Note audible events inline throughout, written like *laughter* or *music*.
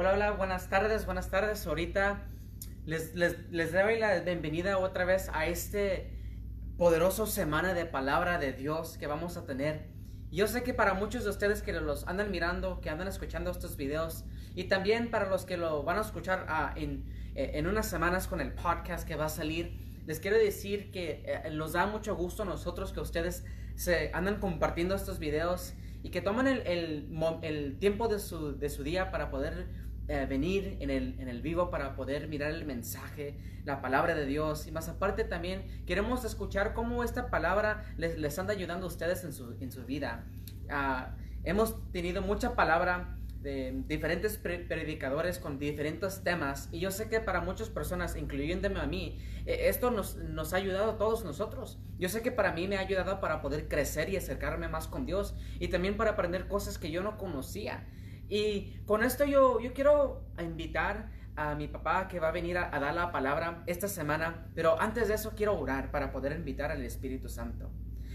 Hola, hola, buenas tardes, buenas tardes. Ahorita les, les, les doy la bienvenida otra vez a este poderoso semana de palabra de Dios que vamos a tener. Yo sé que para muchos de ustedes que los andan mirando, que andan escuchando estos videos, y también para los que lo van a escuchar ah, en, eh, en unas semanas con el podcast que va a salir, les quiero decir que eh, nos da mucho gusto a nosotros que ustedes se andan compartiendo estos videos y que toman el, el, el tiempo de su, de su, día para poder eh, venir en el, en el, vivo, para poder mirar el mensaje, la palabra de Dios. Y más aparte también queremos escuchar cómo esta palabra les, les anda ayudando a ustedes en su, en su vida. Uh, hemos tenido mucha palabra de diferentes predicadores con diferentes temas y yo sé que para muchas personas, incluyéndome a mí, eh, esto nos, nos, ha ayudado a todos nosotros. Yo sé que para mí me ha ayudado para poder crecer y acercarme más con Dios y también para aprender cosas que yo no conocía. Y con esto yo, yo quiero invitar a mi papá que va a venir a, a dar la palabra esta semana, pero antes de eso quiero orar para poder invitar al Espíritu Santo.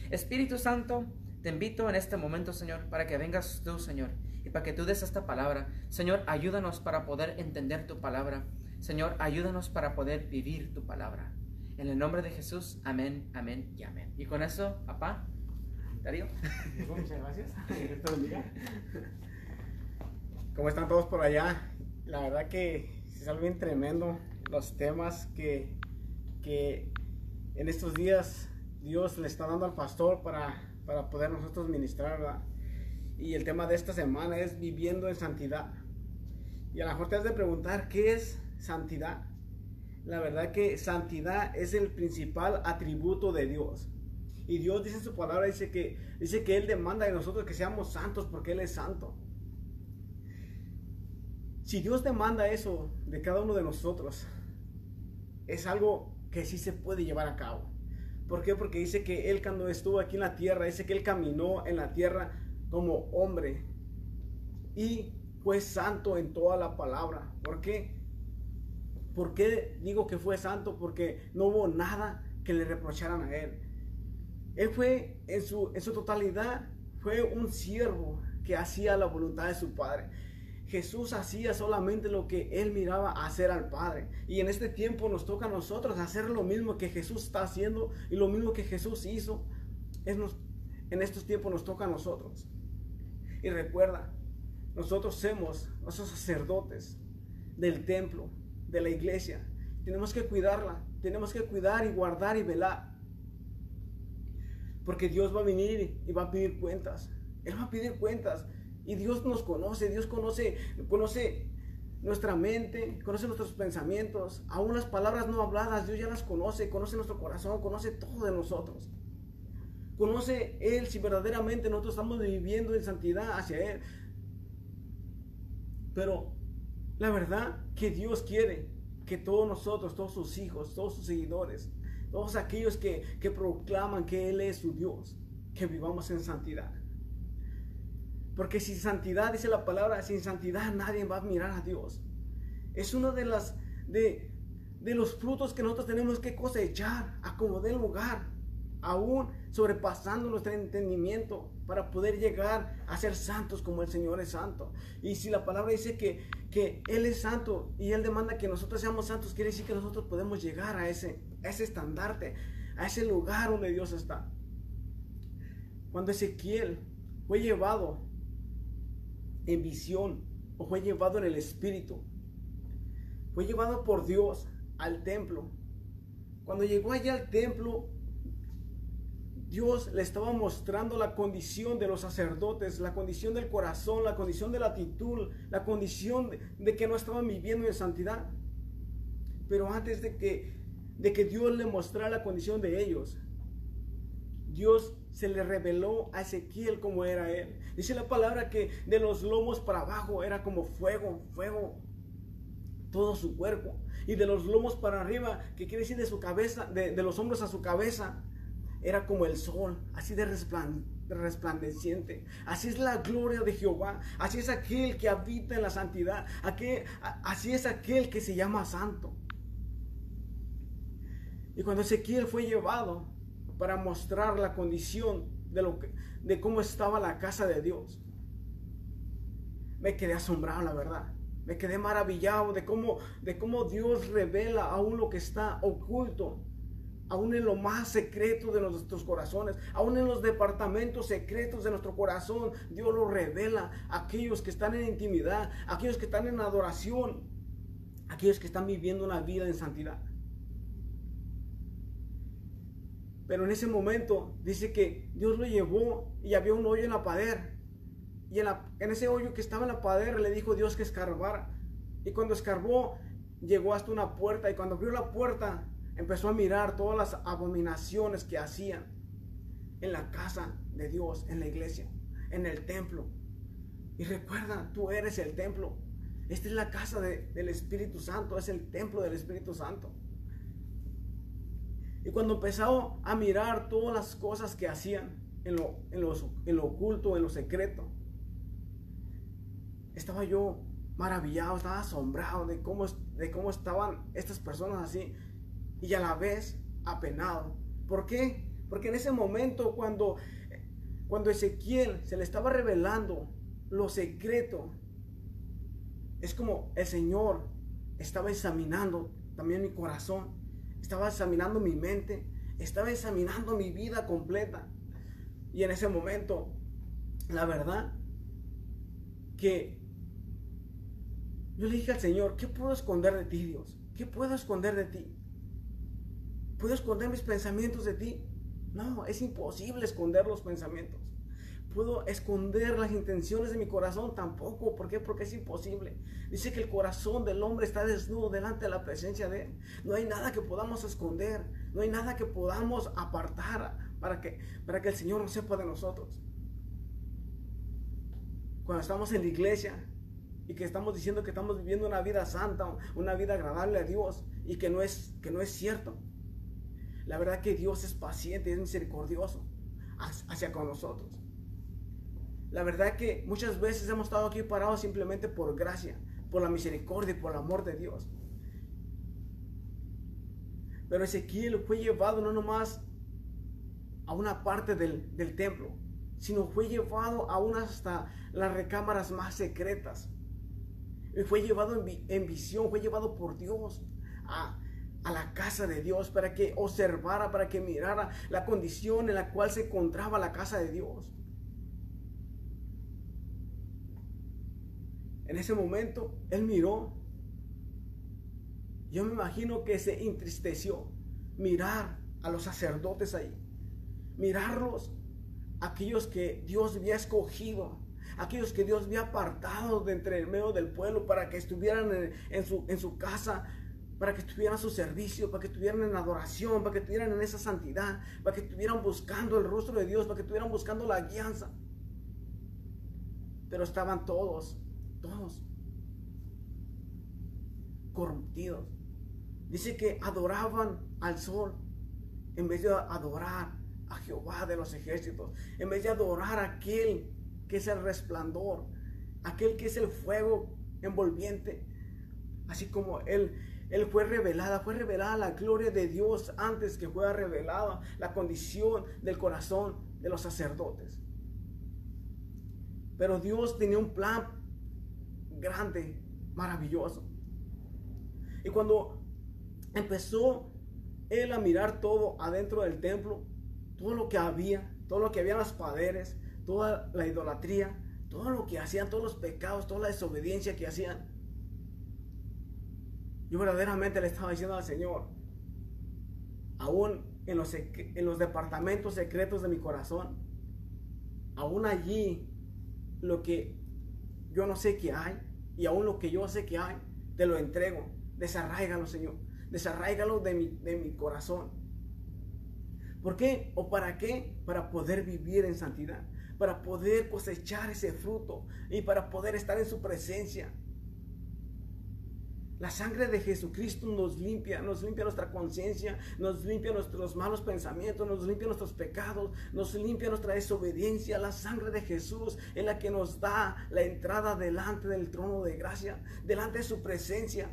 Espíritu Santo, te invito en este momento, Señor, para que vengas tú, Señor y para que tú des esta palabra. Señor, ayúdanos para poder entender tu palabra. Señor, ayúdanos para poder vivir tu palabra. En el nombre de Jesús, amén, amén y amén. Y con eso, papá, Darío. Muchas gracias. *laughs* ¿Cómo están todos por allá? La verdad que es algo bien tremendo los temas que, que en estos días Dios le está dando al pastor para, para poder nosotros ministrar. ¿verdad? Y el tema de esta semana es viviendo en santidad. Y a lo mejor te has de preguntar, ¿qué es santidad? La verdad que santidad es el principal atributo de Dios. Y Dios dice en su palabra, dice que, dice que Él demanda de nosotros que seamos santos porque Él es santo. Si Dios demanda eso de cada uno de nosotros, es algo que sí se puede llevar a cabo. ¿Por qué? Porque dice que Él cuando estuvo aquí en la tierra, dice que Él caminó en la tierra como hombre y fue santo en toda la palabra. ¿Por qué? ¿Por qué digo que fue santo? Porque no hubo nada que le reprocharan a él. Él fue en su, en su totalidad, fue un siervo que hacía la voluntad de su Padre. Jesús hacía solamente lo que él miraba hacer al Padre. Y en este tiempo nos toca a nosotros hacer lo mismo que Jesús está haciendo y lo mismo que Jesús hizo. Es en estos tiempos nos toca a nosotros. Y recuerda, nosotros somos esos sacerdotes del templo, de la iglesia. Tenemos que cuidarla, tenemos que cuidar y guardar y velar. Porque Dios va a venir y va a pedir cuentas. Él va a pedir cuentas. Y Dios nos conoce, Dios conoce, conoce nuestra mente, conoce nuestros pensamientos, aún las palabras no habladas, Dios ya las conoce, conoce nuestro corazón, conoce todo de nosotros. Conoce Él si verdaderamente nosotros estamos viviendo en santidad hacia Él. Pero la verdad que Dios quiere que todos nosotros, todos sus hijos, todos sus seguidores, todos aquellos que, que proclaman que Él es su Dios, que vivamos en santidad. Porque sin santidad, dice la palabra, sin santidad nadie va a mirar a Dios. Es uno de las de, de los frutos que nosotros tenemos que cosechar a como del lugar aún sobrepasando nuestro entendimiento para poder llegar a ser santos como el Señor es santo. Y si la palabra dice que, que Él es santo y Él demanda que nosotros seamos santos, quiere decir que nosotros podemos llegar a ese, a ese estandarte, a ese lugar donde Dios está. Cuando Ezequiel fue llevado en visión o fue llevado en el Espíritu, fue llevado por Dios al templo. Cuando llegó allá al templo, Dios le estaba mostrando la condición de los sacerdotes, la condición del corazón, la condición de la actitud, la condición de, que no estaban viviendo en santidad. Pero antes de que, de que Dios le mostrara la condición de ellos, Dios se le reveló a Ezequiel como era él. Dice la palabra que de los lomos para abajo era como fuego, fuego, todo su cuerpo. Y de los lomos para arriba, que quiere decir de su cabeza, de, los hombros a su cabeza, era como el sol, así de resplandeciente. Así es la gloria de Jehová. Así es aquel que habita en la santidad. así es aquel que se llama santo. Y cuando Ezequiel fue llevado para mostrar la condición de, lo de cómo estaba la casa de Dios, me quedé asombrado, la verdad. Me quedé maravillado de cómo, de cómo Dios revela aún lo que está oculto, aún en lo más secreto de nuestros corazones, aún en los departamentos secretos de nuestro corazón. Dios lo revela a aquellos que están en intimidad, a aquellos que están en adoración, a aquellos que están viviendo una vida en santidad. Pero en ese momento dice que Dios lo llevó y había un hoyo en la pared y en, ese hoyo que estaba en la padera le dijo Dios que escarbara. Y cuando escarbó, llegó hasta una puerta. Y cuando abrió la puerta, empezó a mirar todas las abominaciones que hacían en la casa de Dios, en la iglesia, en el templo. Y recuerda, tú eres el templo. Esta es la casa del Espíritu Santo, es el templo del Espíritu Santo. Y cuando empezó a mirar todas las cosas que hacían en lo, en lo oculto, en lo secreto, estaba yo maravillado, estaba asombrado de cómo, de cómo estaban estas personas así y a la vez apenado. ¿Por qué? Porque en ese momento cuando, cuando Ezequiel se le estaba revelando lo secreto, es como el Señor estaba examinando también mi corazón, estaba examinando mi mente, estaba examinando mi vida completa. Y en ese momento, la verdad, que yo le dije al Señor, ¿qué puedo esconder de ti, Dios? ¿Qué puedo esconder de ti? ¿Puedo esconder mis pensamientos de ti? No, es imposible esconder los pensamientos. ¿Puedo esconder las intenciones de mi corazón? Tampoco. ¿Por qué? Porque es imposible. Dice que el corazón del hombre está desnudo delante de la presencia de Él. No hay nada que podamos esconder. No hay nada que podamos apartar para que, para que el Señor no sepa de nosotros. Cuando estamos en la iglesia, y que estamos diciendo que estamos viviendo una vida santa, una vida agradable a Dios y que no es, que no es cierto. La verdad que Dios es paciente, es misericordioso hacia con nosotros. La verdad que muchas veces hemos estado aquí parados simplemente por gracia, por la misericordia y por el amor de Dios. Pero Ezequiel fue llevado no nomás a una parte del, templo, sino fue llevado aún hasta las recámaras más secretas fue llevado en, visión, fue llevado por Dios a la casa de Dios para que observara, para que mirara la condición en la cual se encontraba la casa de Dios. En ese momento, él miró. Yo me imagino que se entristeció mirar a los sacerdotes ahí. Mirarlos, aquellos que Dios había escogido aquellos que Dios había apartado de entre el medio del pueblo para que estuvieran en, su, su casa, para que estuvieran a su servicio, para que estuvieran en adoración, para que estuvieran en esa santidad, para que estuvieran buscando el rostro de Dios, para que estuvieran buscando la guianza. Pero estaban todos, todos. Dice que adoraban al sol en vez de adorar a Jehová de los ejércitos, en vez de adorar a aquel que es el resplandor, aquel que es el fuego envolviente, así como él, él fue revelada, fue revelada la gloria de Dios antes que fuera revelada la condición del corazón de los sacerdotes. Pero Dios tenía un plan grande, maravilloso. Y cuando empezó él a mirar todo adentro del templo, todo lo que había, todo lo que había en las paredes, toda la idolatría, todo lo que hacían, todos los pecados, toda la desobediencia que hacían. Yo verdaderamente le estaba diciendo al Señor, aún en los, en los departamentos secretos de mi corazón, aún allí lo que yo no sé que hay y aún lo que yo sé que hay, te lo entrego. Desarráigalo, Señor. Desarráigalo de mi, de mi corazón. ¿Por qué? ¿O para qué? Para poder vivir en santidad para poder cosechar ese fruto y para poder estar en su presencia. La sangre de Jesucristo nos limpia, nos limpia nuestra conciencia, nos limpia nuestros malos pensamientos, nos limpia nuestros pecados, nos limpia nuestra desobediencia. La sangre de Jesús es la que nos da la entrada delante del trono de gracia, delante de su presencia.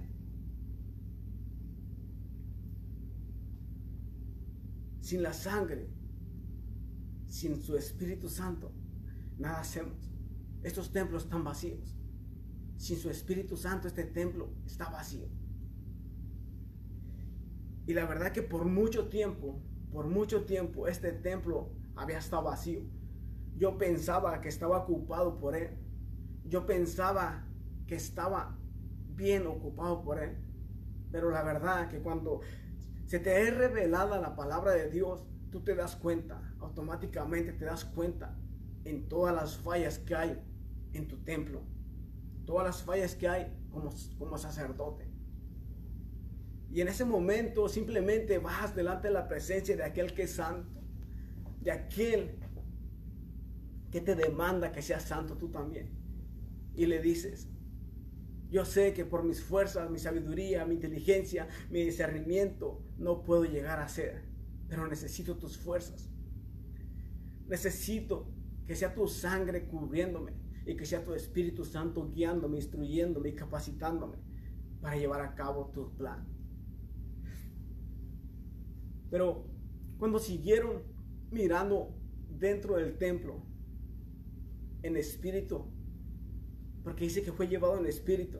Sin la sangre sin su Espíritu Santo, nada hacemos. Estos templos están vacíos. Sin su Espíritu Santo este templo está vacío. Y la verdad que por mucho tiempo, por mucho tiempo este templo había estado vacío. Yo pensaba que estaba ocupado por él. Yo pensaba que estaba bien ocupado por él. Pero la verdad que cuando se te es revelada la palabra de Dios, tú te das cuenta, automáticamente te das cuenta en todas las fallas que hay en tu templo, todas las fallas que hay como, como sacerdote. Y en ese momento simplemente vas delante de la presencia de aquel que es santo, de aquel que te demanda que seas santo tú también. Y le dices, yo sé que por mis fuerzas, mi sabiduría, mi inteligencia, mi discernimiento, no puedo llegar a ser, pero necesito tus fuerzas. Necesito que sea tu sangre cubriéndome y que sea tu Espíritu Santo guiándome, instruyéndome y capacitándome para llevar a cabo tu plan. Pero cuando siguieron mirando dentro del templo, en espíritu, porque dice que fue llevado en espíritu.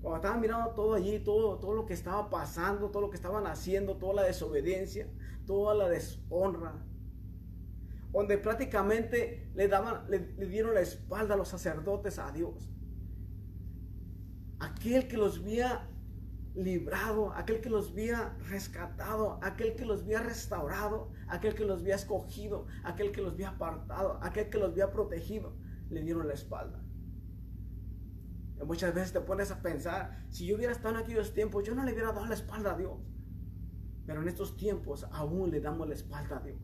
Cuando estaban mirando todo allí, todo, todo lo que estaba pasando, todo lo que estaban haciendo, toda la desobediencia, toda la deshonra, donde prácticamente le, daban, le, dieron la espalda a los sacerdotes a Dios. Aquel que los había librado, aquel que los había rescatado, aquel que los había restaurado, aquel que los había escogido, aquel que los había apartado, aquel que los había protegido, le dieron la espalda. Y muchas veces te pones a pensar, si yo hubiera estado en aquellos tiempos, yo no le hubiera dado la espalda a Dios. Pero en estos tiempos aún le damos la espalda a Dios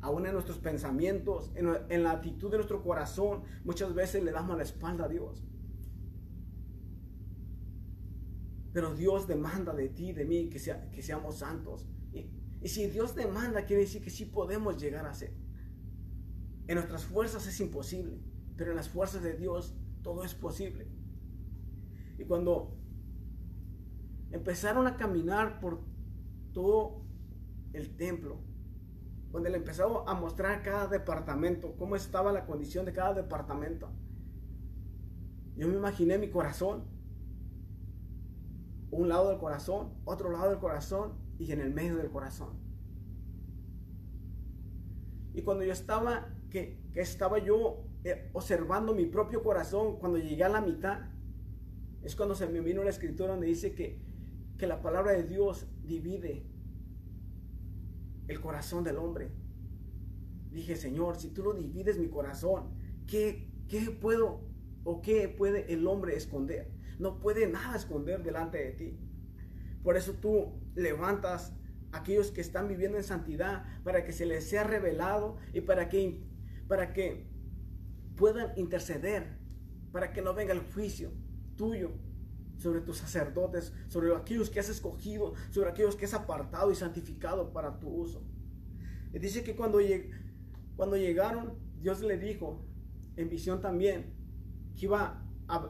aún en nuestros pensamientos, en, la actitud de nuestro corazón, muchas veces le damos la espalda a Dios. Pero Dios demanda de ti, de mí, que, sea, que seamos santos. Y, y, si Dios demanda, quiere decir que sí podemos llegar a ser. En nuestras fuerzas es imposible, pero en las fuerzas de Dios todo es posible. Y cuando empezaron a caminar por todo el templo, donde le empezó a mostrar cada departamento, cómo estaba la condición de cada departamento. Yo me imaginé mi corazón, un lado del corazón, otro lado del corazón y en el medio del corazón. Y cuando yo estaba, que, estaba yo eh, observando mi propio corazón, cuando llegué a la mitad, es cuando se me vino la escritura donde dice que, que la palabra de Dios divide el corazón del hombre. Dije, Señor, si tú lo divides mi corazón, ¿qué, qué puedo o qué puede el hombre esconder? No puede nada esconder delante de ti. Por eso tú levantas a aquellos que están viviendo en santidad para que se les sea revelado y para que, para que puedan interceder, para que no venga el juicio tuyo sobre tus sacerdotes, sobre aquellos que has escogido, sobre aquellos que has apartado y santificado para tu uso. Y dice que cuando, cuando llegaron, Dios le dijo en visión también que, iba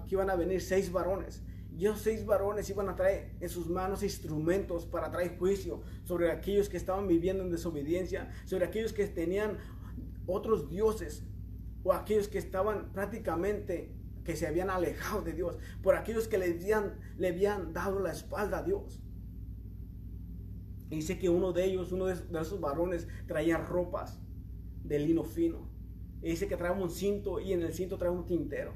que iban a venir seis varones. Y esos seis varones iban a traer en sus manos instrumentos para traer juicio sobre aquellos que estaban viviendo en desobediencia, sobre aquellos que tenían otros dioses o aquellos que estaban prácticamente que se habían alejado de Dios, por aquellos que le habían, habían dado la espalda a Dios. dice que uno de ellos, uno de esos varones, traía ropas de lino fino. Y dice que traía un cinto y en el cinto traía un tintero.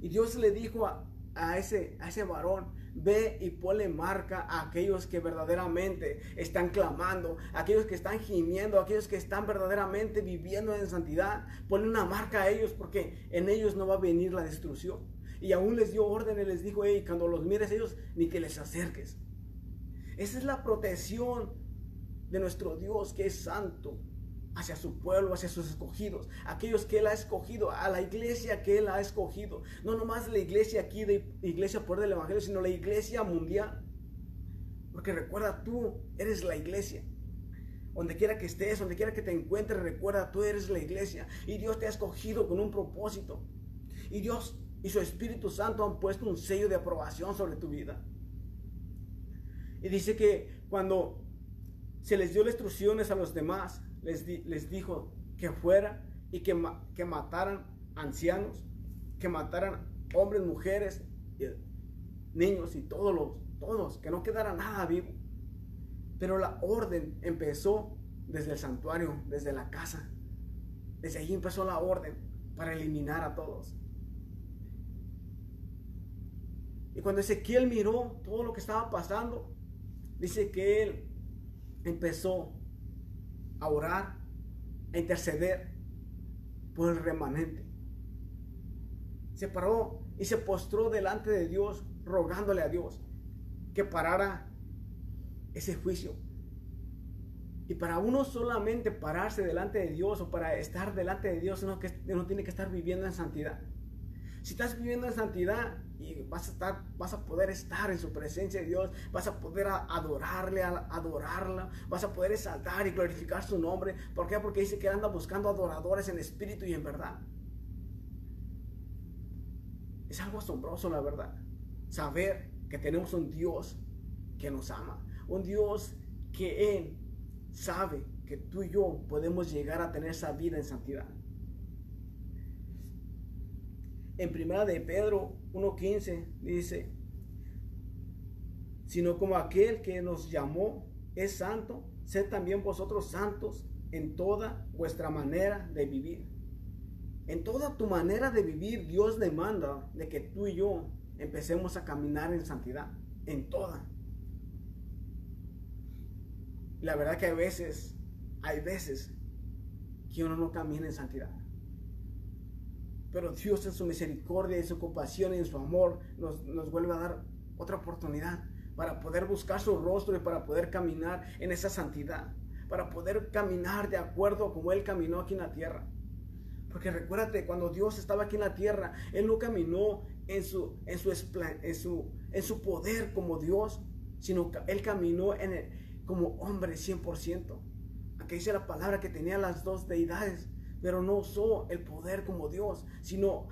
Y Dios le dijo a, ese, a ese varón, Ve y ponle marca a aquellos que verdaderamente están clamando, aquellos que están gimiendo, aquellos que están verdaderamente viviendo en santidad. Ponle una marca a ellos porque en ellos no va a venir la destrucción. Y aún les dio orden y les dijo, hey, cuando los mires ellos, ni que les acerques. Esa es la protección de nuestro Dios que es santo hacia su pueblo, hacia sus escogidos, aquellos que Él ha escogido, a la iglesia que Él ha escogido. No nomás la iglesia aquí de Iglesia por del Evangelio, sino la iglesia mundial. Porque recuerda, tú eres la iglesia. Donde quiera que estés, donde quiera que te encuentres, recuerda, tú eres la iglesia. Y Dios te ha escogido con un propósito. Y Dios y su Espíritu Santo han puesto un sello de aprobación sobre tu vida. Y dice que cuando se les dio las instrucciones a los demás, les, dijo que fuera y que, que mataran ancianos, que mataran hombres, mujeres, niños y todos los, todos, que no quedara nada vivo. Pero la orden empezó desde el santuario, desde la casa. Desde ahí empezó la orden para eliminar a todos. Y cuando Ezequiel miró todo lo que estaba pasando, dice que él empezó a orar, a interceder por el remanente. Se paró y se postró delante de Dios, rogándole a Dios que parara ese juicio. Y para uno solamente pararse delante de Dios o para estar delante de Dios, uno, que, uno tiene que estar viviendo en santidad. Si estás viviendo en santidad y vas a estar, vas a poder estar en su presencia de Dios, vas a poder adorarle, adorarla, vas a poder exaltar y glorificar su nombre. ¿Por qué? Porque dice que anda buscando adoradores en espíritu y en verdad. Es algo asombroso, la verdad. Saber que tenemos un Dios que nos ama. Un Dios que Él sabe que tú y yo podemos llegar a tener esa vida en santidad en primera de Pedro 1.15 dice, sino como aquel que nos llamó es santo, sed también vosotros santos en toda vuestra manera de vivir. En toda tu manera de vivir, Dios demanda de que tú y yo empecemos a caminar en santidad. En toda. La verdad que a veces, hay veces que uno no camina en santidad. Pero Dios en su misericordia, en su compasión en su amor nos, vuelve a dar otra oportunidad para poder buscar su rostro y para poder caminar en esa santidad, para poder caminar de acuerdo como Él caminó aquí en la tierra. Porque recuérdate, cuando Dios estaba aquí en la tierra, Él no caminó en su, en su, en su, en su poder como Dios, sino Él caminó en el, como hombre 100%. Aquí dice la palabra que tenía las dos deidades, pero no usó el poder como Dios, sino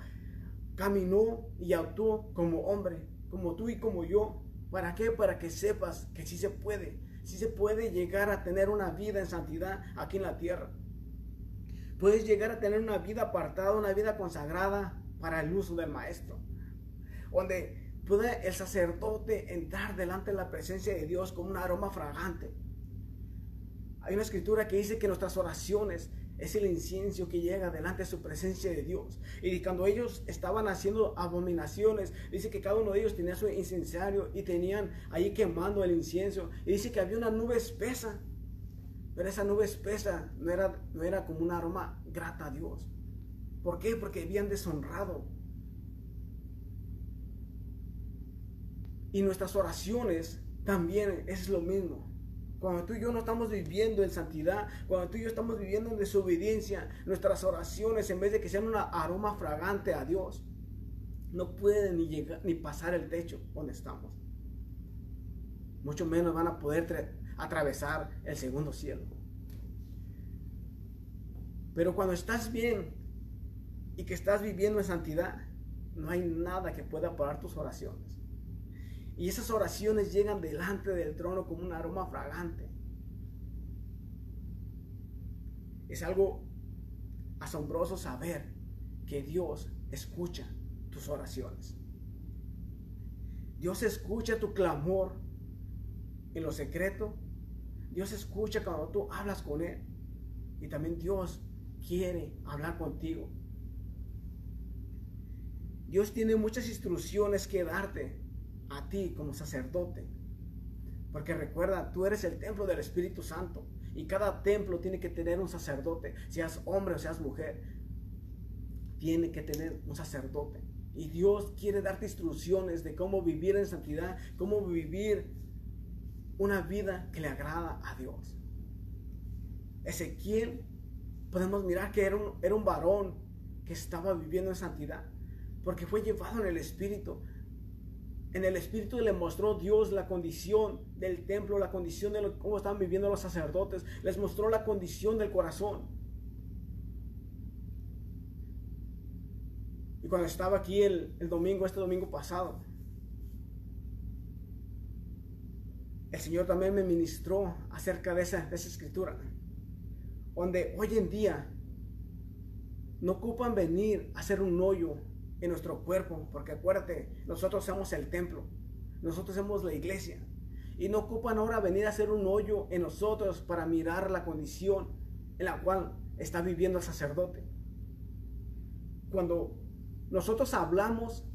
caminó y actuó como hombre, como tú y como yo. ¿Para qué? Para que sepas que sí se puede, sí se puede llegar a tener una vida en santidad aquí en la tierra. Puedes llegar a tener una vida apartada, una vida consagrada para el uso del maestro. Donde puede el sacerdote entrar delante de la presencia de Dios con un aroma fragante. Hay una escritura que dice que nuestras oraciones es el incienso que llega delante de su presencia de Dios. Y cuando ellos estaban haciendo abominaciones, dice que cada uno de ellos tenía su incensario y tenían ahí quemando el incienso. Y dice que había una nube espesa. Pero esa nube espesa no era, no era como un aroma grata a Dios. ¿Por qué? Porque habían deshonrado. Y nuestras oraciones también es lo mismo. Cuando tú y yo no estamos viviendo en santidad, cuando tú y yo estamos viviendo en desobediencia, nuestras oraciones, en vez de que sean un aroma fragante a Dios, no pueden ni llegar ni pasar el techo donde estamos. Mucho menos van a poder atravesar el segundo cielo. Pero cuando estás bien y que estás viviendo en santidad, no hay nada que pueda parar tus oraciones. Y esas oraciones llegan delante del trono como un aroma fragante. Es algo asombroso saber que Dios escucha tus oraciones. Dios escucha tu clamor en lo secreto. Dios escucha cuando tú hablas con Él. Y también Dios quiere hablar contigo. Dios tiene muchas instrucciones que darte a ti como sacerdote. Porque recuerda, tú eres el templo del Espíritu Santo. Y cada templo tiene que tener un sacerdote. Seas hombre o seas mujer. Tiene que tener un sacerdote. Y Dios quiere darte instrucciones de cómo vivir en santidad. Cómo vivir una vida que le agrada a Dios. Ezequiel, podemos mirar que era un, era un varón que estaba viviendo en santidad. Porque fue llevado en el Espíritu en el Espíritu le mostró Dios la condición del templo, la condición de cómo estaban viviendo los sacerdotes. Les mostró la condición del corazón. Y cuando estaba aquí el, domingo, este domingo pasado, el Señor también me ministró acerca de esa, de esa escritura. Donde hoy en día no ocupan venir a hacer un hoyo en nuestro cuerpo, porque acuérdate, nosotros somos el templo, nosotros somos la iglesia. Y no ocupan ahora venir a hacer un hoyo en nosotros para mirar la condición en la cual está viviendo el sacerdote. Cuando nosotros hablamos,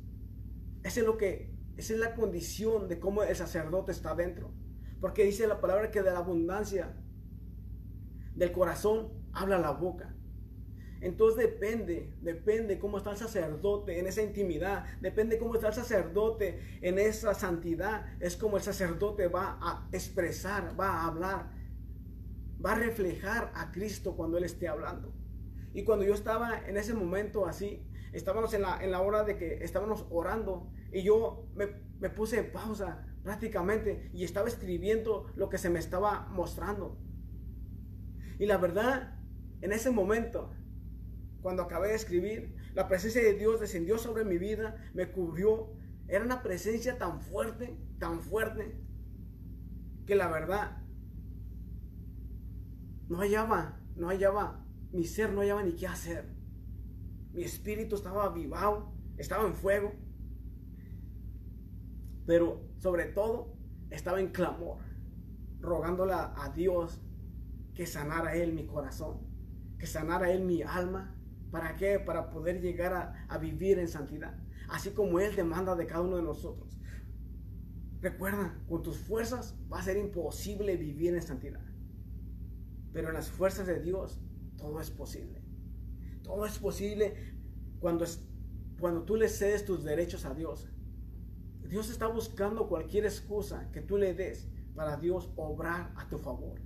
esa es lo que, esa es la condición de cómo el sacerdote está dentro. Porque dice la palabra que de la abundancia del corazón habla la boca. Entonces depende, depende cómo está el sacerdote en esa intimidad, depende cómo está el sacerdote en esa santidad, es como el sacerdote va a expresar, va a hablar, va a reflejar a Cristo cuando Él esté hablando. Y cuando yo estaba en ese momento así, estábamos en la, en la hora de que estábamos orando y yo me, me puse en pausa prácticamente y estaba escribiendo lo que se me estaba mostrando. Y la verdad, en ese momento, cuando acabé de escribir, la presencia de Dios descendió sobre mi vida, me cubrió. Era una presencia tan fuerte, tan fuerte, que la verdad no hallaba, no hallaba, mi ser no hallaba ni qué hacer. Mi espíritu estaba avivado, estaba en fuego, pero sobre todo estaba en clamor, rogándole a Dios que sanara Él mi corazón, que sanara Él mi alma. ¿Para qué? Para poder llegar a, vivir en santidad, así como Él demanda de cada uno de nosotros. Recuerda, con tus fuerzas va a ser imposible vivir en santidad. Pero en las fuerzas de Dios todo es posible. Todo es posible cuando, es, cuando tú le cedes tus derechos a Dios. Dios está buscando cualquier excusa que tú le des para Dios obrar a tu favor.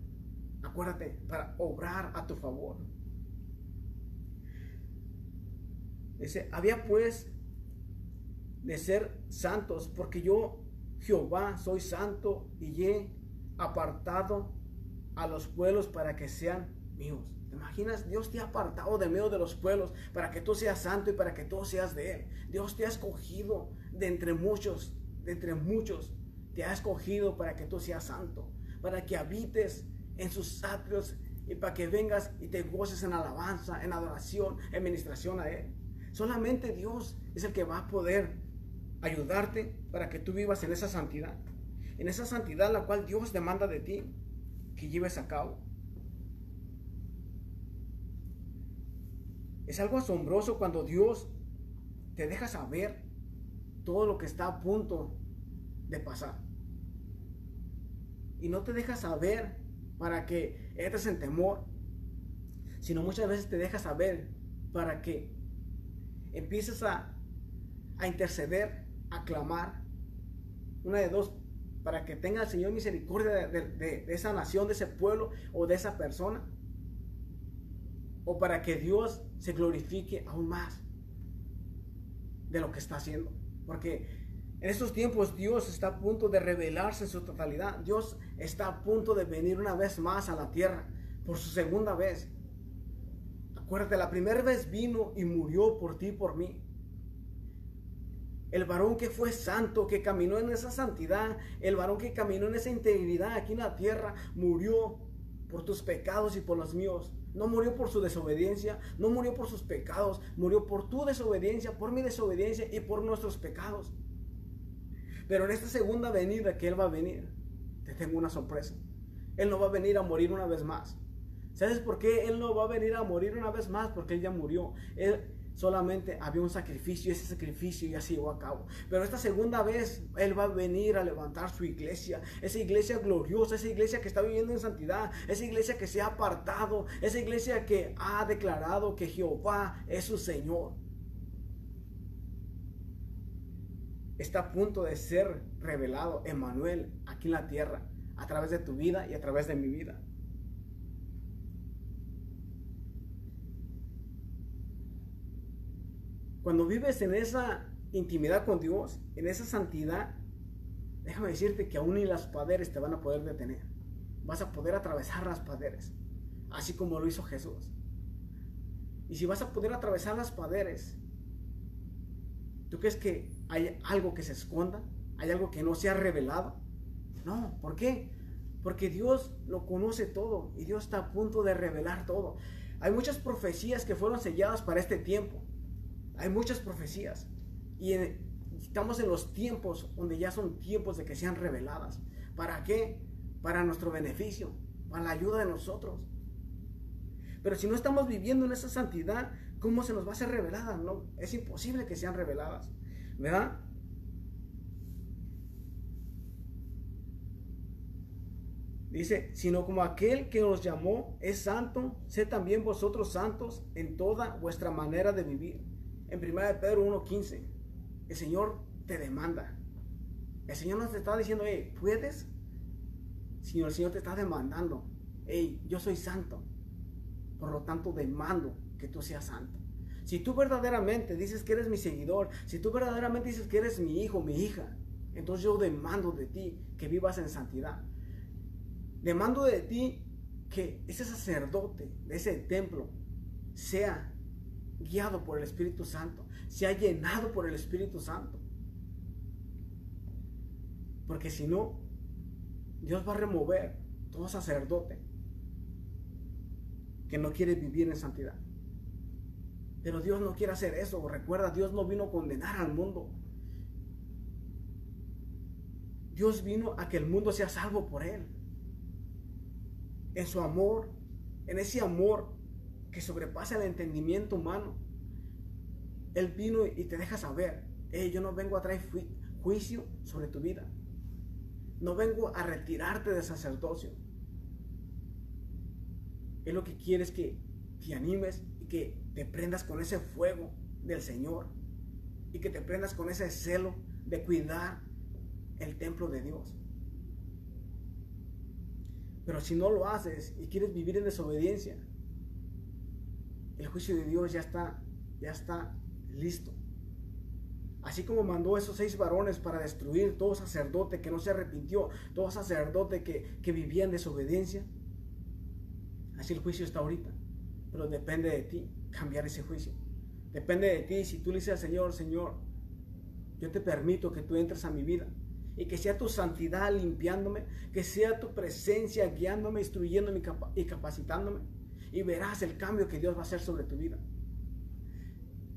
Acuérdate, para obrar a tu favor. Dice, había pues de ser santos, porque yo, Jehová, soy santo y he apartado a los pueblos para que sean míos. ¿Te imaginas? Dios te ha apartado de medio de los pueblos para que tú seas santo y para que tú seas de Él. Dios te ha escogido de entre muchos, de entre muchos, te ha escogido para que tú seas santo, para que habites en sus atrios y para que vengas y te goces en alabanza, en adoración, en ministración a Él. Solamente Dios es el que va a poder ayudarte para que tú vivas en esa santidad. En esa santidad la cual Dios demanda de ti que lleves a cabo. Es algo asombroso cuando Dios te deja saber todo lo que está a punto de pasar. Y no te deja saber para que entres en temor, sino muchas veces te deja saber para que empieces a, a interceder, a clamar. Una de dos, para que tenga el Señor misericordia de, esa nación, de ese pueblo o de esa persona. O para que Dios se glorifique aún más de lo que está haciendo. Porque en estos tiempos Dios está a punto de revelarse en su totalidad. Dios está a punto de venir una vez más a la tierra por su segunda vez. Acuérdate, la primera vez vino y murió por ti por mí. El varón que fue santo, que caminó en esa santidad, el varón que caminó en esa integridad aquí en la tierra, murió por tus pecados y por los míos. No murió por su desobediencia, no murió por sus pecados, murió por tu desobediencia, por mi desobediencia y por nuestros pecados. Pero en esta segunda venida que Él va a venir, te tengo una sorpresa. Él no va a venir a morir una vez más. ¿Sabes por qué Él no va a venir a morir una vez más? Porque Él ya murió. Él solamente había un sacrificio y ese sacrificio ya se llevó a cabo. Pero esta segunda vez Él va a venir a levantar su iglesia. Esa iglesia gloriosa, esa iglesia que está viviendo en santidad, esa iglesia que se ha apartado, esa iglesia que ha declarado que Jehová es su Señor. está a punto de ser revelado Emmanuel aquí en la tierra, a través de tu vida y a través de mi vida. Cuando vives en esa intimidad con Dios, en esa santidad, déjame decirte que aún ni las paderes te van a poder detener. Vas a poder atravesar las paderes, así como lo hizo Jesús. Y si vas a poder atravesar las paderes, ¿tú crees que hay algo que se esconda, hay algo que no se ha revelado. No, ¿por qué? Porque Dios lo conoce todo y Dios está a punto de revelar todo. Hay muchas profecías que fueron selladas para este tiempo. Hay muchas profecías. Y estamos en los tiempos donde ya son tiempos de que sean reveladas. ¿Para qué? Para nuestro beneficio, para la ayuda de nosotros. Pero si no estamos viviendo en esa santidad, ¿cómo se nos va a ser revelada? No, es imposible que sean reveladas. ¿Verdad? Dice, sino como aquel que os llamó es santo, sé también vosotros santos en toda vuestra manera de vivir. En 1 Pedro 1.15, el Señor te demanda. El Señor no te está diciendo, hey, ¿puedes? Sino el Señor te está demandando, hey, yo soy santo. Por lo tanto, demando que tú seas santo. Si tú verdaderamente dices que eres mi seguidor, si tú verdaderamente dices que eres mi hijo, mi hija, entonces yo demando de ti que vivas en santidad. Demando de ti que ese sacerdote de ese templo sea guiado por el Espíritu Santo, sea llenado por el Espíritu Santo. Porque si no, Dios va a remover todo sacerdote que no quiere vivir en santidad. Pero Dios no quiere hacer eso. Recuerda, Dios no vino a condenar al mundo. Dios vino a que el mundo sea salvo por Él. En su amor, en ese amor que sobrepasa el entendimiento humano. Él vino y te deja saber, yo no vengo a traer juicio sobre tu vida. No vengo a retirarte del sacerdocio. Él lo que quiere es que te animes y que te prendas con ese fuego del Señor y que te prendas con ese celo de cuidar el templo de Dios. Pero si no lo haces y quieres vivir en desobediencia, el juicio de Dios ya está, ya está listo. Así como mandó esos seis varones para destruir todo sacerdote que no se arrepintió, todo sacerdote que, que vivía en desobediencia, así el juicio está ahorita. Pero depende de ti cambiar ese juicio. Depende de ti si tú le dices al Señor, Señor, yo te permito que tú entres a mi vida y que sea tu santidad limpiándome, que sea tu presencia guiándome, instruyéndome y capacitándome. Y verás el cambio que Dios va a hacer sobre tu vida.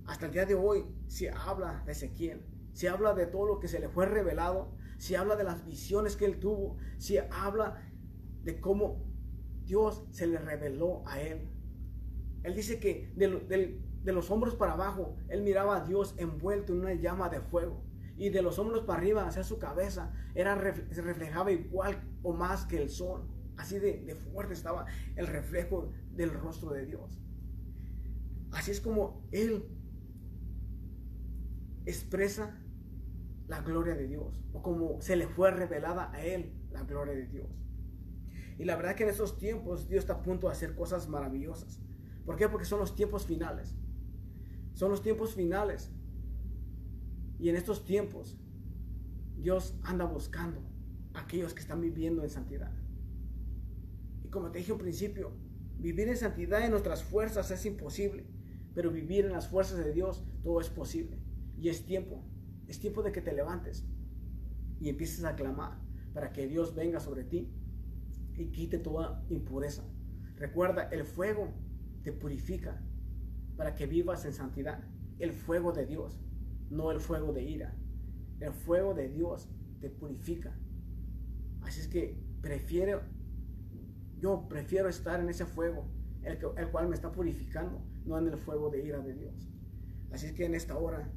Hasta el día de hoy se habla de Ezequiel, se habla de todo lo que se le fue revelado, se habla de las visiones que él tuvo, se habla de cómo Dios se le reveló a él. Él dice que de, los hombros para abajo, él miraba a Dios envuelto en una llama de fuego y de los hombros para arriba hacia su cabeza era, se reflejaba igual o más que el sol. Así de, fuerte estaba el reflejo del rostro de Dios. Así es como Él expresa la gloria de Dios, o como se le fue revelada a Él la gloria de Dios. Y la verdad que en estos tiempos Dios está a punto de hacer cosas maravillosas. ¿Por qué? Porque son los tiempos finales. Son los tiempos finales y en estos tiempos, Dios anda buscando a aquellos que están viviendo en santidad. Como te dije al principio, vivir en santidad en nuestras fuerzas es imposible, pero vivir en las fuerzas de Dios todo es posible. Y es tiempo, es tiempo de que te levantes y empieces a clamar para que Dios venga sobre ti y quite toda impureza. Recuerda, el fuego te purifica para que vivas en santidad. El fuego de Dios no el fuego de ira. El fuego de Dios te purifica. Así es que prefiero, yo prefiero estar en ese fuego, el, cual me está purificando, no en el fuego de ira de Dios. Así que en esta hora,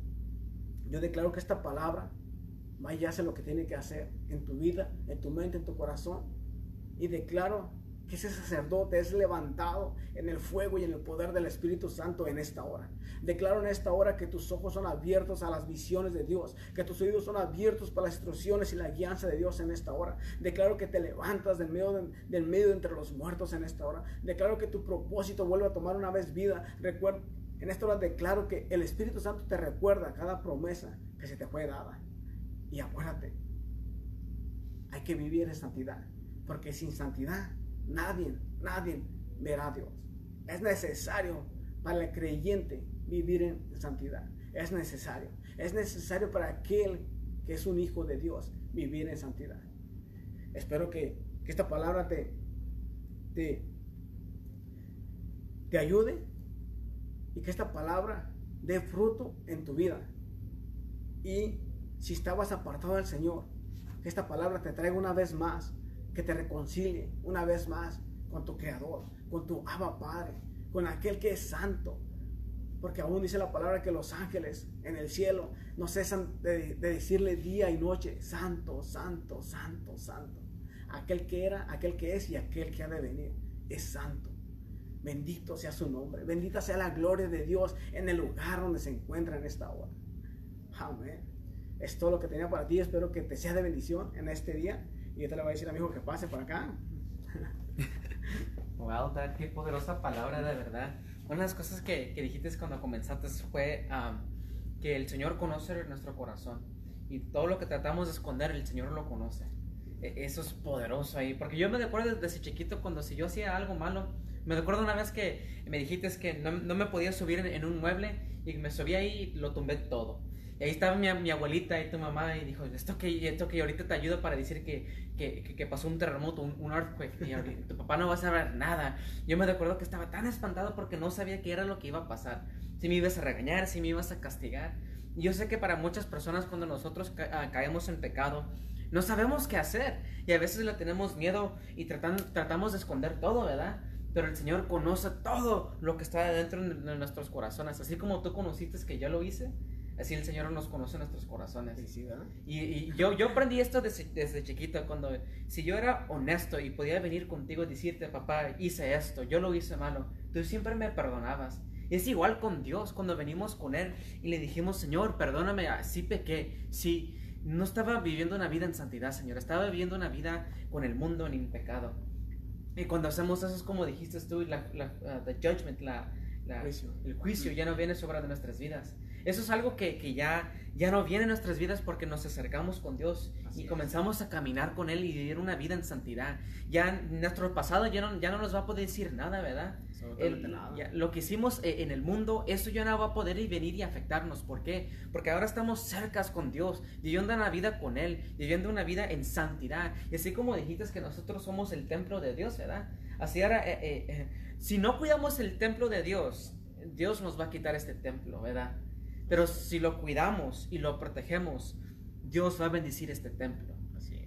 yo declaro que esta palabra vaya y hace lo que tiene que hacer en tu vida, en tu mente, en tu corazón. Y declaro que ese sacerdote es levantado en el fuego y en el poder del Espíritu Santo en esta hora. Declaro en esta hora que tus ojos son abiertos a las visiones de Dios, que tus oídos son abiertos para las instrucciones y la guianza de Dios en esta hora. Declaro que te levantas del medio, del medio entre los muertos en esta hora. Declaro que tu propósito vuelve a tomar una vez vida. Recuerda, en esta hora declaro que el Espíritu Santo te recuerda cada promesa que se te fue dada. Y acuérdate, hay que vivir en santidad, porque sin santidad Nadie, nadie verá a Dios. Es necesario para el creyente vivir en santidad. Es necesario. Es necesario para aquel que es un hijo de Dios vivir en santidad. Espero que, esta palabra te, te, te ayude y que esta palabra dé fruto en tu vida. Y si estabas apartado del Señor, que esta palabra te traiga una vez más, que te reconcilie una vez más con tu Creador, con tu Abba Padre, con aquel que es santo. Porque aún dice la palabra que los ángeles en el cielo no cesan de, de decirle día y noche, santo, santo, santo, santo. Aquel que era, aquel que es y aquel que ha de venir es santo. Bendito sea su nombre. Bendita sea la gloria de Dios en el lugar donde se encuentra en esta hora. Amén. Es todo lo que tenía para ti. Espero que te sea de bendición en este día. Y te le voy a decir a mi hijo que pase por acá. *laughs* Wow, qué poderosa palabra, de verdad. Una de las cosas que, que dijiste cuando comenzaste fue um, que el Señor conoce nuestro corazón. Y todo lo que tratamos de esconder, el Señor lo conoce. E, eso es poderoso ahí. Porque yo me acuerdo desde chiquito cuando si yo hacía algo malo, me recuerdo una vez que me dijiste que no, no me podía subir en, un mueble y me subí ahí y lo tumbé todo. Ahí estaba mi, mi, abuelita y tu mamá y dijo, esto que, esto que ahorita te ayuda para decir que, que, que pasó un terremoto, un, un, earthquake, y tu papá no va a saber nada. Yo me recuerdo que estaba tan espantado porque no sabía qué era lo que iba a pasar. Si me ibas a regañar, si me ibas a castigar. Yo sé que para muchas personas cuando nosotros ah, caemos en pecado, no sabemos qué hacer. Y a veces le tenemos miedo y tratamos de esconder todo, ¿verdad? pero el Señor conoce todo lo que está dentro de nuestros corazones. Así como tú conociste que yo lo hice, así el Señor nos conoce nuestros corazones. y, yo, yo aprendí esto desde, desde, chiquito, cuando si yo era honesto y podía venir contigo y decirte, papá, hice esto, yo lo hice malo, tú siempre me perdonabas. Y es igual con Dios, cuando venimos con Él y le dijimos, Señor, perdóname, así pequé, sí, no estaba viviendo una vida en santidad, Señor, estaba viviendo una vida con el mundo en pecado. Y cuando hacemos eso es como dijiste tú, la, la uh, the judgment, la, el juicio ya no viene sobre nuestras vidas. Eso es algo que, que, ya, ya no viene en nuestras vidas porque nos acercamos con Dios y comenzamos a caminar con Él y vivir una vida en santidad. Ya nuestro pasado ya no, ya no nos va a poder decir nada, ¿verdad? lo que hicimos eh, en el mundo, eso ya no va a poder venir y afectarnos. ¿Por qué? Porque ahora estamos cercas con Dios, viviendo una vida con Él, viviendo una vida en santidad. Y así como dijiste que nosotros somos el templo de Dios, ¿verdad? Así ahora, eh, eh, si no cuidamos el templo de Dios, Dios nos va a quitar este templo, ¿verdad? Pero si lo cuidamos y lo protegemos, Dios va a bendecir este templo.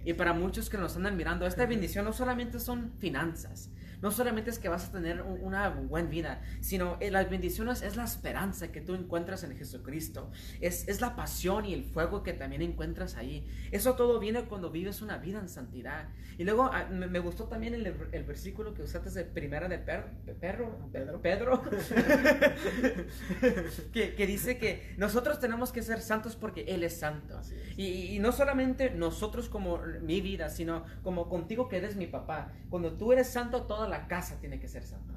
Y para muchos que nos andan mirando, esta bendición no solamente son finanzas, no solamente es que vas a tener una buena vida, sino eh, las bendiciones es la esperanza que tú encuentras en Jesucristo. Es, es la pasión y el fuego que también encuentras ahí. Eso todo viene cuando vives una vida en santidad. Y luego ah, me, gustó también el, el, versículo que usaste de primera de, per, perro, Pedro, Pedro *laughs* que, que, dice que nosotros tenemos que ser santos porque Él es santo. Y, y no solamente nosotros como mi vida, sino como contigo que eres mi papá. Cuando tú eres santo, toda la casa tiene que ser santa.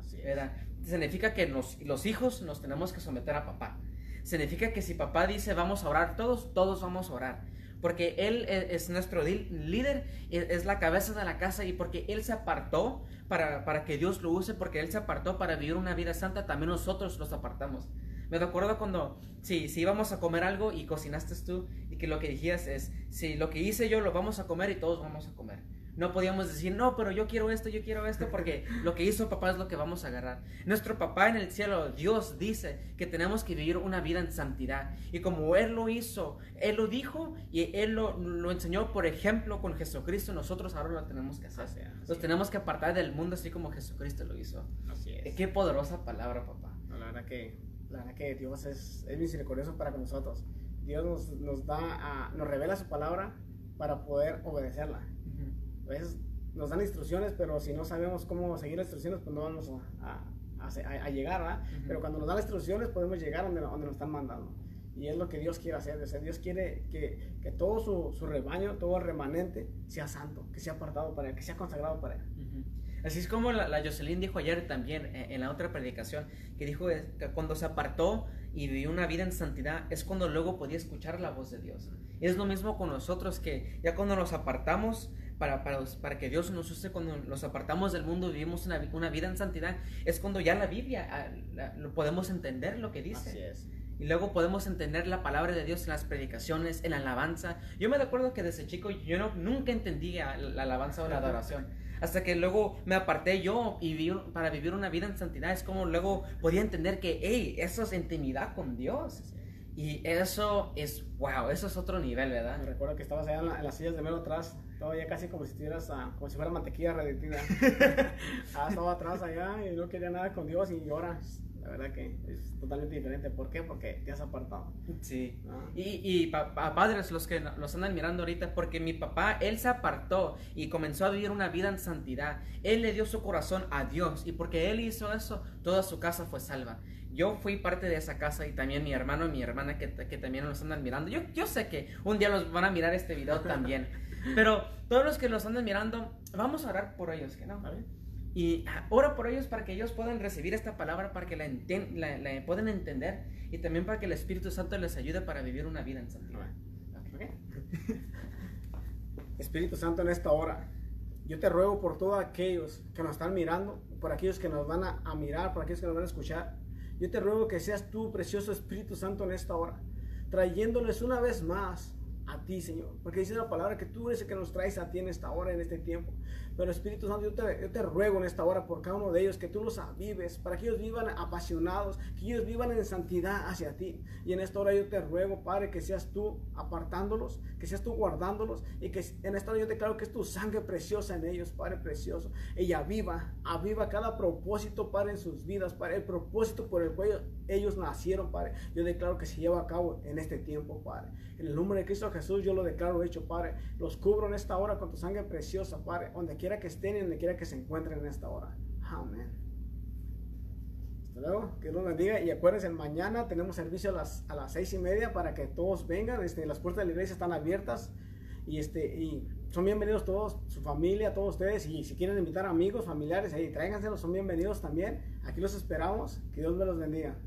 Significa que los hijos nos tenemos que someter a papá. Significa que si papá dice vamos a orar todos, todos vamos a orar. Porque Él e, es nuestro líder, e, es la cabeza de la casa y porque Él se apartó para, para que Dios lo use, porque Él se apartó para vivir una vida santa, también nosotros los apartamos. Me acuerdo cuando, si, si íbamos a comer algo y cocinaste tú y que lo que dijías es, si lo que hice yo lo vamos a comer y todos vamos a comer. No podíamos decir, no, pero yo quiero esto, yo quiero esto, porque *laughs* lo que hizo papá es lo que vamos a agarrar. Nuestro papá en el cielo, Dios dice que tenemos que vivir una vida en santidad. Y como Él lo hizo, Él lo dijo y Él lo, lo enseñó, por ejemplo, con Jesucristo, nosotros ahora lo tenemos que hacer. Nos tenemos que apartar del mundo así como Jesucristo lo hizo. Así es. Qué poderosa palabra, papá. la verdad que, la verdad que Dios es, es misericordioso para con nosotros. Dios nos, nos da, nos revela su palabra para poder obedecerla veces nos dan instrucciones, pero si no sabemos cómo seguir las instrucciones, pues no vamos a, a, llegar, ¿verdad? Pero cuando nos dan las instrucciones, podemos llegar donde, donde nos están mandando. Y es lo que Dios quiere hacer. Dios quiere que, que todo su, su, rebaño, todo el remanente, sea santo, que sea apartado para Él, que sea consagrado para Él. Así es como la, la, Jocelyn dijo ayer también eh, en la otra predicación, que dijo que cuando se apartó y vivió una vida en santidad, es cuando luego podía escuchar la voz de Dios. Y es lo mismo con nosotros, que ya cuando nos apartamos, para, para, para, que Dios nos use cuando nos apartamos del mundo y vivimos una, una, vida en santidad, es cuando ya la Biblia ah, lo podemos entender lo que dice. Así es. Y luego podemos entender la palabra de Dios en las predicaciones, en la alabanza. Yo me acuerdo que desde chico yo no, nunca entendía la alabanza o la adoración. hasta que luego me aparté yo y vi, para vivir una vida en santidad. Es como luego podía entender que, hey, eso es intimidad con Dios. Y eso es, wow, eso es otro nivel, ¿verdad? Me recuerdo que estabas allá en, las sillas de mero atrás, todavía casi como si estuvieras, ah, como si fuera mantequilla reditida. *laughs* ah, estaba atrás allá y no quería nada con Dios y ahora la verdad que es totalmente diferente. ¿Por qué? Porque te has apartado. Sí. Ah. Y, y a padres, los que los andan mirando ahorita, porque mi papá, él se apartó y comenzó a vivir una vida en santidad. Él le dio su corazón a Dios y porque él hizo eso, toda su casa fue salva. Yo fui parte de esa casa y también mi hermano y mi hermana que, que también los andan mirando. Yo, yo sé que un día los van a mirar este video también. *laughs* Pero todos los que los andan mirando, vamos a orar por ellos, ¿que no? Y ora por ellos para que ellos puedan recibir esta palabra, para que la, la, puedan entender y también para que el Espíritu Santo les ayude para vivir una vida en santidad. *laughs* Espíritu Santo, en esta hora, yo te ruego por todos aquellos que nos están mirando, por aquellos que nos van a, a mirar, por aquellos que nos van a escuchar. Yo te ruego que seas tú, precioso Espíritu Santo, en esta hora, trayéndoles una vez más a ti, Señor. Porque dice la palabra que tú eres el que nos traes a ti en esta hora, en este tiempo. Pero Espíritu Santo, yo te, ruego en esta hora por cada uno de ellos que tú los avives, para que ellos vivan apasionados, que ellos vivan en santidad hacia ti. Y en esta hora yo te ruego, Padre, que seas tú apartándolos, que seas tú guardándolos y que en esta hora yo declaro que es tu sangre preciosa en ellos, Padre precioso. Ella aviva, aviva cada propósito, Padre, en sus vidas, Padre, el propósito por el cual ellos nacieron, Padre. Yo declaro que se lleva a cabo en este tiempo, Padre. En el nombre de Cristo Jesús yo lo declaro hecho, Padre. Los cubro en esta hora con tu sangre preciosa, Padre, donde quiera que estén y donde quiera que se encuentren en esta hora. Amén. Hasta luego, que Dios los bendiga. Y acuérdense, mañana tenemos servicio a las, a las seis y media para que todos vengan. Este, las puertas de la iglesia están abiertas. Y, este, y son bienvenidos todos, su familia, todos ustedes. Y si quieren invitar amigos, familiares, ahí tráiganselos, son bienvenidos también. Aquí los esperamos. Que Dios me los bendiga.